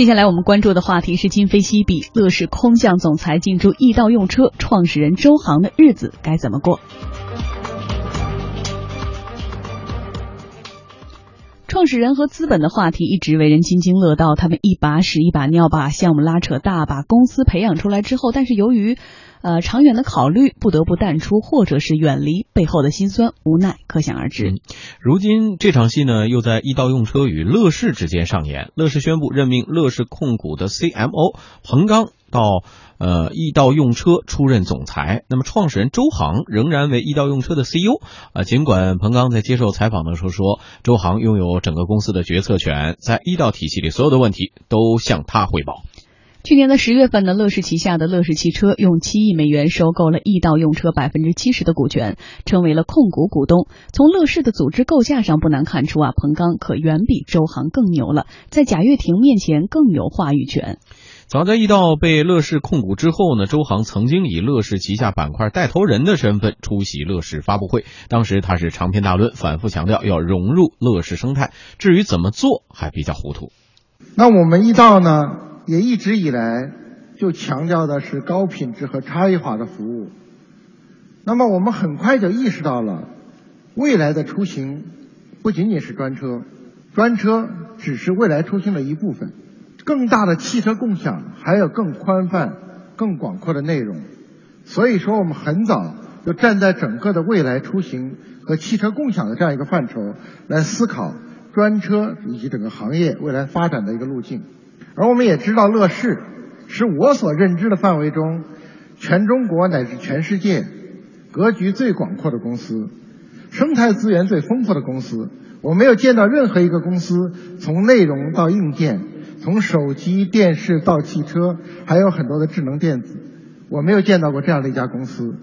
接下来我们关注的话题是今非昔比，乐视空降总裁进驻易到用车，创始人周航的日子该怎么过？创始人和资本的话题一直为人津津乐道，他们一把屎一把尿把项目拉扯大，把公司培养出来之后，但是由于呃长远的考虑，不得不淡出或者是远离，背后的辛酸无奈可想而知。如今这场戏呢，又在易到用车与乐视之间上演。乐视宣布任命乐视控股的 CMO 彭刚到。呃，易到用车出任总裁，那么创始人周航仍然为易到用车的 CEO 啊。尽管彭刚在接受采访的时候说，周航拥有整个公司的决策权，在易到体系里所有的问题都向他汇报。去年的十月份呢，乐视旗下的乐视汽车用七亿美元收购了易道用车百分之七十的股权，成为了控股股东。从乐视的组织构架上不难看出啊，彭刚可远比周航更牛了，在贾跃亭面前更有话语权。早在易道被乐视控股之后呢，周航曾经以乐视旗下板块带头人的身份出席乐视发布会。当时他是长篇大论，反复强调要融入乐视生态。至于怎么做，还比较糊涂。那我们易道呢，也一直以来就强调的是高品质和差异化的服务。那么我们很快就意识到了，未来的出行不仅仅是专车，专车只是未来出行的一部分。更大的汽车共享，还有更宽泛、更广阔的内容。所以说，我们很早就站在整个的未来出行和汽车共享的这样一个范畴来思考专车以及整个行业未来发展的一个路径。而我们也知道，乐视是我所认知的范围中全中国乃至全世界格局最广阔的公司，生态资源最丰富的公司。我没有见到任何一个公司从内容到硬件。从手机、电视到汽车，还有很多的智能电子，我没有见到过这样的一家公司，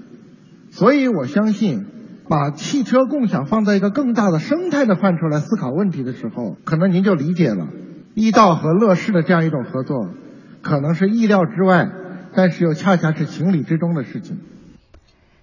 所以我相信，把汽车共享放在一个更大的生态的范畴来思考问题的时候，可能您就理解了，易道和乐视的这样一种合作，可能是意料之外，但是又恰恰是情理之中的事情。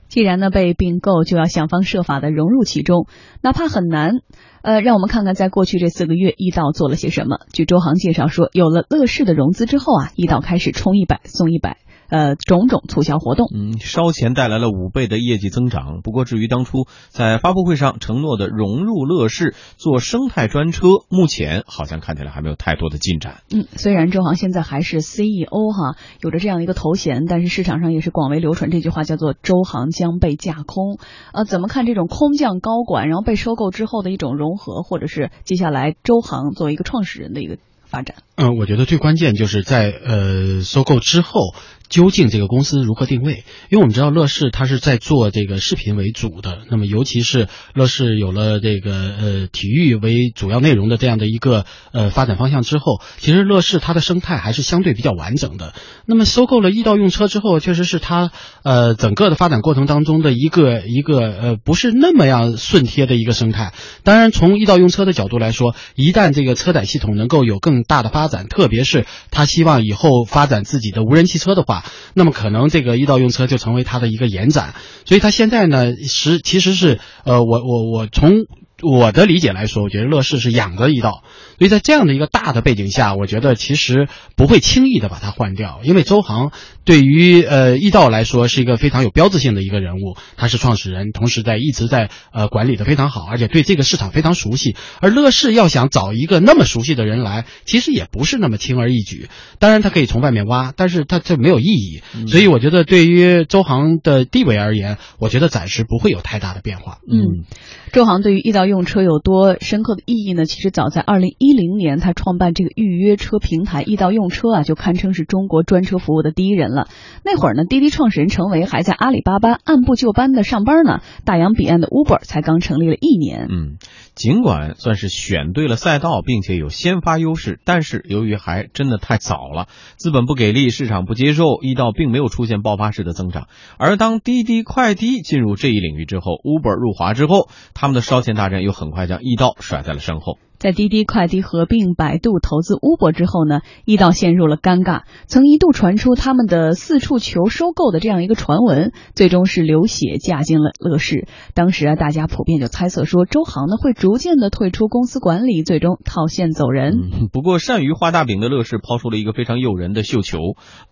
既然呢被并购，就要想方设法的融入其中，哪怕很难。呃，让我们看看在过去这四个月，易道做了些什么。据周航介绍说，有了乐视的融资之后啊，易道开始充一百送一百。呃，种种促销活动，嗯，烧钱带来了五倍的业绩增长。不过，至于当初在发布会上承诺的融入乐视做生态专车，目前好像看起来还没有太多的进展。嗯，虽然周航现在还是 CEO 哈，有着这样一个头衔，但是市场上也是广为流传这句话，叫做“周航将被架空”。呃，怎么看这种空降高管，然后被收购之后的一种融合，或者是接下来周航作为一个创始人的一个发展？嗯，我觉得最关键就是在呃收购之后。究竟这个公司如何定位？因为我们知道乐视它是在做这个视频为主的，那么尤其是乐视有了这个呃体育为主要内容的这样的一个呃发展方向之后，其实乐视它的生态还是相对比较完整的。那么收购了易到用车之后，确实是它呃整个的发展过程当中的一个一个呃不是那么样顺贴的一个生态。当然，从易到用车的角度来说，一旦这个车载系统能够有更大的发展，特别是他希望以后发展自己的无人汽车的话。那么可能这个一到用车就成为它的一个延展，所以它现在呢，实其实是呃，我我我从。我的理解来说，我觉得乐视是养着一道，所以在这样的一个大的背景下，我觉得其实不会轻易的把它换掉，因为周航对于呃易道来说是一个非常有标志性的一个人物，他是创始人，同时在一直在呃管理的非常好，而且对这个市场非常熟悉。而乐视要想找一个那么熟悉的人来，其实也不是那么轻而易举。当然他可以从外面挖，但是他这没有意义。所以我觉得对于周航的地位而言，我觉得暂时不会有太大的变化。嗯，周航对于易到用。车有多深刻的意义呢？其实早在二零一零年，他创办这个预约车平台易到用车啊，就堪称是中国专车服务的第一人了。那会儿呢，滴滴创始人程维还在阿里巴巴按部就班的上班呢，大洋彼岸的 Uber 才刚成立了一年。嗯。尽管算是选对了赛道，并且有先发优势，但是由于还真的太早了，资本不给力，市场不接受，易道并没有出现爆发式的增长。而当滴滴快滴进入这一领域之后，Uber 入华之后，他们的烧钱大战又很快将易道甩在了身后。在滴滴快滴合并百度投资 Uber 之后呢，易到陷入了尴尬。曾一度传出他们的四处求收购的这样一个传闻，最终是流血嫁进了乐视。当时啊，大家普遍就猜测说，周航呢会逐渐的退出公司管理，最终套现走人。嗯、不过，善于画大饼的乐视抛出了一个非常诱人的绣球，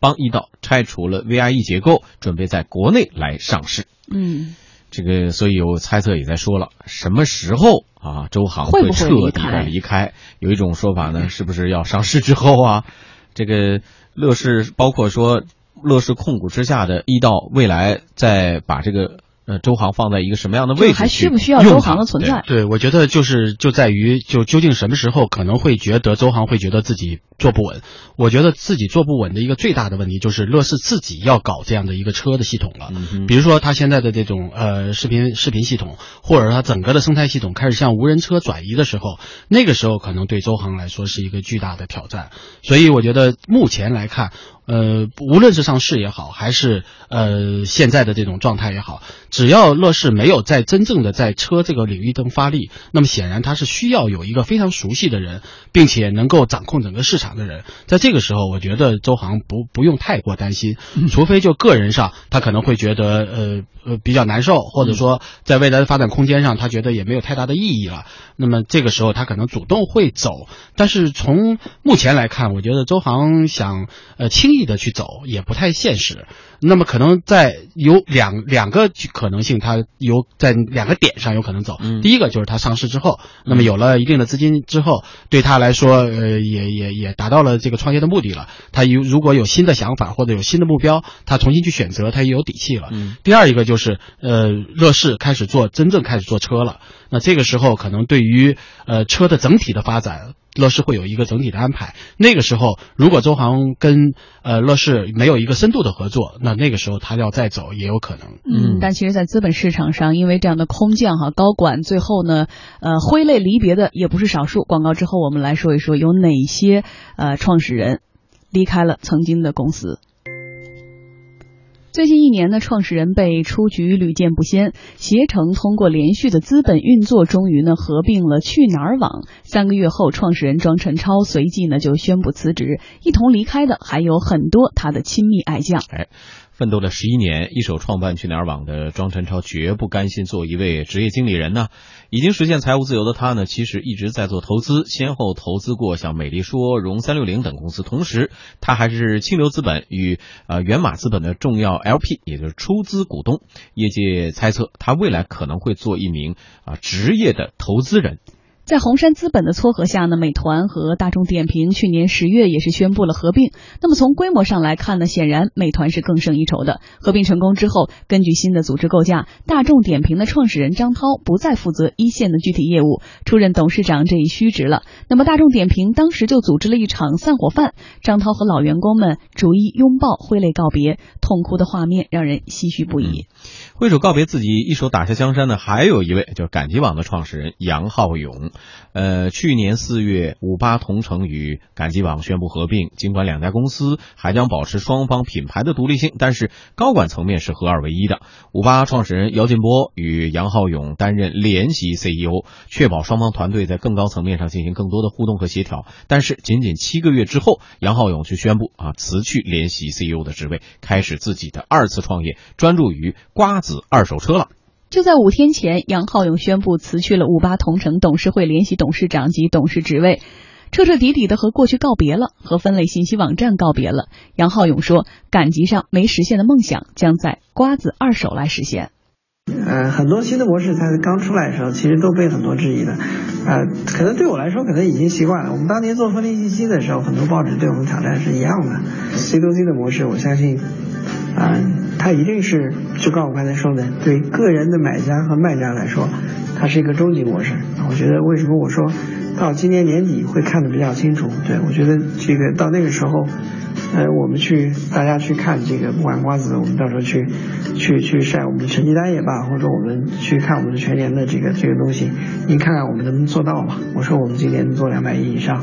帮易到拆除了 VIE 结构，准备在国内来上市。嗯。这个，所以有猜测也在说了，什么时候啊，周航会彻底的离开？有一种说法呢，是不是要上市之后啊？这个乐视，包括说乐视控股之下的易到，未来再把这个。呃，周航放在一个什么样的位置？还需不需要周航的存在？对，我觉得就是就在于，就究竟什么时候可能会觉得周航会觉得自己坐不稳？我觉得自己坐不稳的一个最大的问题就是乐视自己要搞这样的一个车的系统了。嗯、比如说他现在的这种呃视频视频系统，或者他整个的生态系统开始向无人车转移的时候，那个时候可能对周航来说是一个巨大的挑战。所以我觉得目前来看。呃，无论是上市也好，还是呃现在的这种状态也好，只要乐视没有在真正的在车这个领域中发力，那么显然它是需要有一个非常熟悉的人，并且能够掌控整个市场的人。在这个时候，我觉得周航不不用太过担心，除非就个人上他可能会觉得呃呃比较难受，或者说在未来的发展空间上他觉得也没有太大的意义了，那么这个时候他可能主动会走。但是从目前来看，我觉得周航想呃轻。易的去走也不太现实，那么可能在有两两个可能性，它有在两个点上有可能走。第一个就是它上市之后，那么有了一定的资金之后，对他来说，呃，也也也达到了这个创业的目的了。他有如果有新的想法或者有新的目标，他重新去选择，他也有底气了。第二一个就是，呃，乐视开始做真正开始做车了，那这个时候可能对于呃车的整体的发展。乐视会有一个整体的安排。那个时候，如果周航跟呃乐视没有一个深度的合作，那那个时候他要再走也有可能。嗯，但其实，在资本市场上，因为这样的空降哈高管，最后呢，呃，挥泪离别的也不是少数。广告之后，我们来说一说有哪些呃创始人离开了曾经的公司。最近一年呢，创始人被出局屡见不鲜。携程通过连续的资本运作，终于呢合并了去哪儿网。三个月后，创始人庄晨超随即呢就宣布辞职，一同离开的还有很多他的亲密爱将。哎。奋斗了十一年，一手创办去哪儿网的庄晨超绝不甘心做一位职业经理人呢。已经实现财务自由的他呢，其实一直在做投资，先后投资过像美丽说、融三六零等公司。同时，他还是清流资本与呃源码资本的重要 LP，也就是出资股东。业界猜测，他未来可能会做一名啊职业的投资人。在红杉资本的撮合下呢，美团和大众点评去年十月也是宣布了合并。那么从规模上来看呢，显然美团是更胜一筹的。合并成功之后，根据新的组织构架，大众点评的创始人张涛不再负责一线的具体业务，出任董事长这一虚职了。那么大众点评当时就组织了一场散伙饭，张涛和老员工们逐一拥抱，挥泪告别，痛哭的画面让人唏嘘不已。挥手告别自己，一手打下江山的还有一位，就是赶集网的创始人杨浩勇。呃，去年四月，五八同城与赶集网宣布合并。尽管两家公司还将保持双方品牌的独立性，但是高管层面是合二为一的。五八创始人姚劲波与杨浩勇担任联席 CEO，确保双方团队在更高层面上进行更多的互动和协调。但是仅仅七个月之后，杨浩勇却宣布啊辞去联席 CEO 的职位，开始自己的二次创业，专注于瓜子。二手车了。就在五天前，杨浩勇宣布辞去了五八同城董事会联席董事长及董事职位，彻彻底底的和过去告别了，和分类信息网站告别了。杨浩勇说：“赶集上没实现的梦想，将在瓜子二手来实现。”呃，很多新的模式它刚出来的时候，其实都被很多质疑的。呃，可能对我来说，可能已经习惯了。我们当年做分类信息的时候，很多报纸对我们挑战是一样的。C to C 的模式，我相信。啊，它一定是就刚我刚才说的，对个人的买家和卖家来说，它是一个终极模式。我觉得为什么我说到今年年底会看得比较清楚？对我觉得这个到那个时候，呃，我们去大家去看这个不管瓜子，我们到时候去去去晒我们的成绩单也罢，或者我们去看我们的全年的这个这个东西，你看看我们能不能做到吧？我说我们今年能做两百亿以上。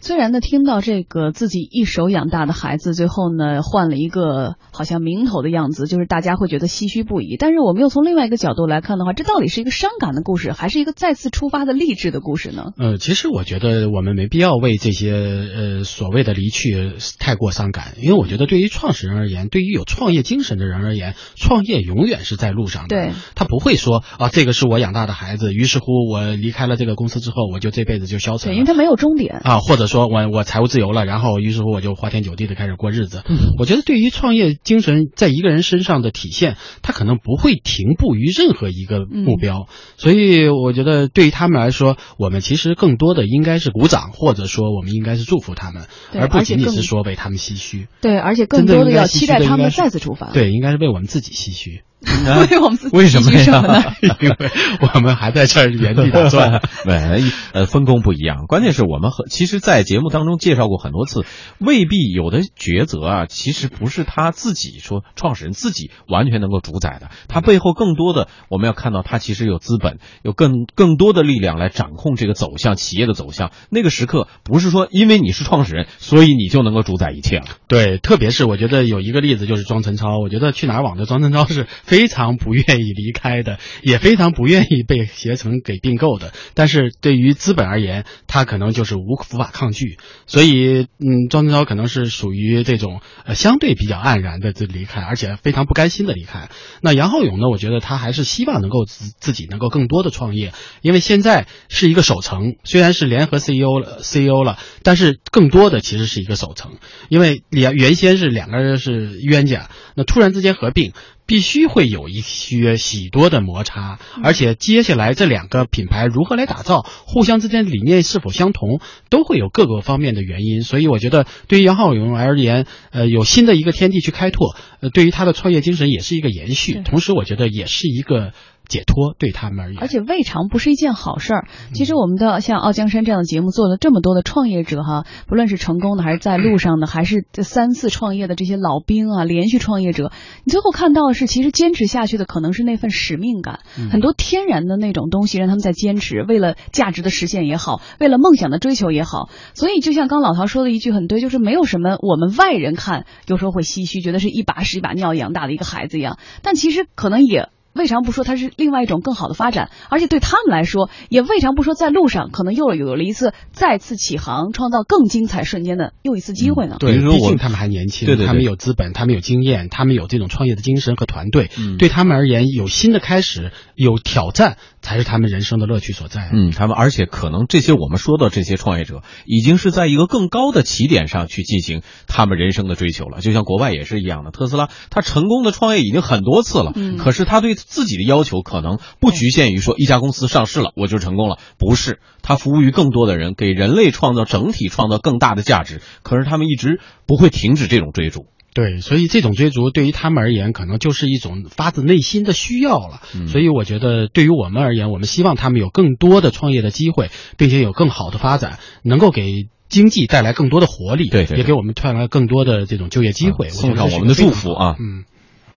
虽然呢，听到这个自己一手养大的孩子最后呢换了一个好像名头的样子，就是大家会觉得唏嘘不已。但是我们又从另外一个角度来看的话，这到底是一个伤感的故事，还是一个再次出发的励志的故事呢？呃，其实我觉得我们没必要为这些呃所谓的离去太过伤感，因为我觉得对于创始人而言，对于有创业精神的人而言，创业永远是在路上的。对，他不会说啊，这个是我养大的孩子，于是乎我离开了这个公司之后，我就这辈子就消沉了。对，因为他没有终点啊，或者说我我财务自由了，然后于是乎我就花天酒地的开始过日子。嗯，我觉得对于创业精神在一个人身上的体现，他可能不会停步于任何一个目标，嗯、所以我觉得对于他们来说，我们其实更多的应该是鼓掌，或者说我们应该是祝福他们，而不仅仅是说为他们唏嘘。对，而且更多的要期待他们再次出发。对，应该是为我们自己唏嘘。为我们自己为什么呢？因为我们还在这儿原地打转。对，呃，分工不一样。关键是我们很，其实，在节目当中介绍过很多次，未必有的抉择啊，其实不是他自己说创始人自己完全能够主宰的，他背后更多的我们要看到，他其实有资本，有更更多的力量来掌控这个走向，企业的走向。那个时刻不是说因为你是创始人，所以你就能够主宰一切了。对，特别是我觉得有一个例子就是庄晨超，我觉得去哪儿网的庄晨超是。非常不愿意离开的，也非常不愿意被携程给并购的。但是对于资本而言，他可能就是无无法抗拒。所以，嗯，庄晨超可能是属于这种呃相对比较黯然的这离开，而且非常不甘心的离开。那杨浩勇呢？我觉得他还是希望能够自自己能够更多的创业，因为现在是一个守成，虽然是联合 CEO 了 CEO 了，但是更多的其实是一个守成，因为原原先是两个人是冤家，那突然之间合并。必须会有一些许多的摩擦，而且接下来这两个品牌如何来打造，互相之间理念是否相同，都会有各个方面的原因。所以我觉得，对于杨浩勇而言，呃，有新的一个天地去开拓，呃，对于他的创业精神也是一个延续，同时我觉得也是一个。解脱对他们而言，而且未尝不是一件好事儿。其实我们的像《傲江山》这样的节目做了这么多的创业者哈，不论是成功的还是在路上的，还是这三次创业的这些老兵啊，连续创业者，你最后看到的是，其实坚持下去的可能是那份使命感，很多天然的那种东西让他们在坚持，为了价值的实现也好，为了梦想的追求也好。所以就像刚老陶说的一句很对，就是没有什么我们外人看有时候会唏嘘，觉得是一把屎一把尿养大的一个孩子一样，但其实可能也。未尝不说它是另外一种更好的发展，而且对他们来说，也未尝不说在路上可能又有了一次再次起航、创造更精彩瞬间的又一次机会呢。对，毕竟他们还年轻，对对，他们有资本，他们有经验，他们有这种创业的精神和团队。嗯，对他们而言，有新的开始，有挑战，才是他们人生的乐趣所在。嗯，他们而且可能这些我们说的这些创业者，已经是在一个更高的起点上去进行他们人生的追求了。就像国外也是一样的，特斯拉他成功的创业已经很多次了，嗯，可是他对自己的要求。可能不局限于说一家公司上市了我就成功了，不是，他服务于更多的人，给人类创造整体创造更大的价值。可是他们一直不会停止这种追逐。对，所以这种追逐对于他们而言，可能就是一种发自内心的需要了。嗯、所以我觉得，对于我们而言，我们希望他们有更多的创业的机会，并且有更好的发展，能够给经济带来更多的活力，对,对,对，也给我们带来更多的这种就业机会。送上我们的祝福啊！嗯。